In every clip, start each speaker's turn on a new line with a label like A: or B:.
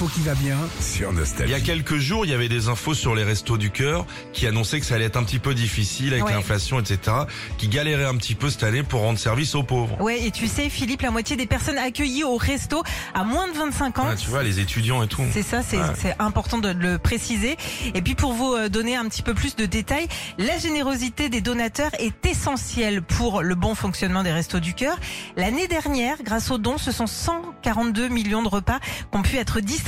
A: l'info qui va bien.
B: sur
C: Il y a quelques jours, il y avait des infos sur les restos du cœur qui annonçaient que ça allait être un petit peu difficile avec
D: Ouais.
C: l'inflation, etc. Qui galéraient un petit peu cette année pour rendre service aux pauvres.
D: Ouais, et tu sais, Philippe, la moitié des personnes accueillies au resto à moins de 25 ans.
C: Ah, tu vois, les étudiants et tout.
D: C'est ça, c'est
C: Ouais.
D: c'est important de le préciser. Et puis pour vous euh, donner un petit peu plus de détails, la générosité des donateurs est essentielle pour le bon fonctionnement des restos du cœur. L'année dernière, grâce aux dons, ce sont 142 millions de repas qui ont pu être distribués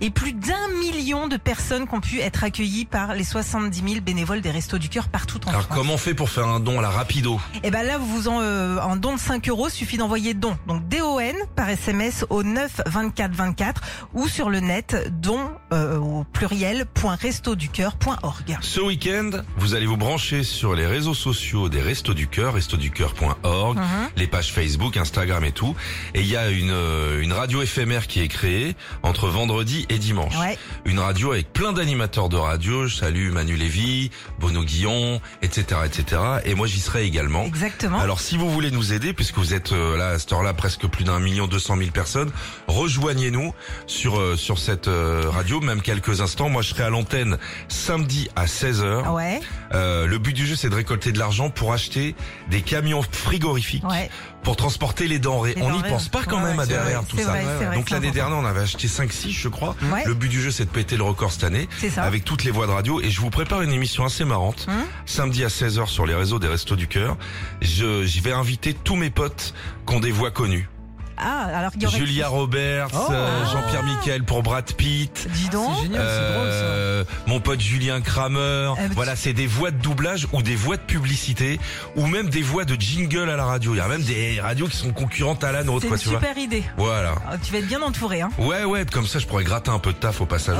D: et plus d'un million de personnes qui ont pu être accueillies par les 70 000 bénévoles des restos du cœur partout en
C: Alors
D: France.
C: comment on fait pour faire un don à la rapido
D: Et ben là, vous vous en, euh, en don de 5 euros, suffit d'envoyer don. Donc DON par SMS au 9 24 24 ou sur le net don euh, au pluriel point restoducœur.org.
C: Ce week-end, vous allez vous brancher sur les réseaux sociaux des Restos du Cœur, restoducœur.org,
D: Mhm.
C: les pages Facebook, Instagram et tout. Et il y a une, euh, une radio éphémère qui est créée entre vendredi et dimanche.
D: Ouais.
C: Une radio avec plein d'animateurs de radio. Je salue Manu Lévy, Bono Guillon, etc., etc. Et moi, j'y serai également.
D: Exactement.
C: Alors si vous voulez nous aider, puisque vous êtes euh, là à cette heure-là presque plus d'un million deux cent mille personnes, rejoignez-nous sur euh, sur cette euh, radio, même quelques instants. Moi je serai à l'antenne samedi à 16h.
D: ouais,
C: le but du jeu c'est de récolter de l'argent pour acheter des camions frigorifiques
D: ouais.
C: pour transporter les denrées.
D: Les
C: on n'y pense pas quand
D: Ouais,
C: même à derrière
D: vrai,
C: tout ça.
D: vrai,
C: Donc l'année dernière on avait acheté 5-6 je crois.
D: Ouais.
C: Le but du jeu c'est de péter le record cette année
D: ça.
C: avec toutes les voix de radio et je vous prépare une émission assez marrante
D: Hum
C: samedi à 16h sur les réseaux des Restos du Cœur. Je, je vais inviter tous mes potes qui ont des voix connues.
D: Ah, alors il y aurait...
C: Julia Roberts,
A: Oh.
C: euh, Jean-Pierre Michel pour Brad Pitt.
D: Dis donc.
A: C'est génial, c'est drôle ça.
C: euh, mon pote Julien Kramer.
D: Mais
C: voilà, c'est des voix de doublage ou des voix de publicité ou même des voix de jingle à la radio. Il y a même des radios qui sont concurrentes à la nôtre,
D: C'est
C: quoi,
D: une
C: tu vois.
D: super idée.
C: Voilà.
D: Ah, Tu vas être bien entouré, hein.
C: Ouais, ouais, comme ça je pourrais gratter un peu de taf au passage.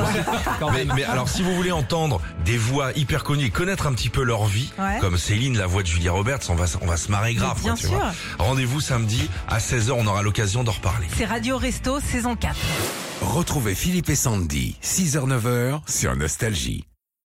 C: mais, mais alors si vous voulez entendre des voix hyper connues et connaître un petit peu leur vie,
D: Ouais.
C: comme Céline, la voix de Julia Roberts, on va, on va se marrer grave.
D: Mais bien
C: quoi, tu
D: sûr.
C: vois. Rendez-vous samedi à 16h, on aura l'occasion d'en reparler.
D: C'est Radio Resto saison 4.
B: Retrouvez Philippe et Sandy, 6h-9h sur Nostalgie.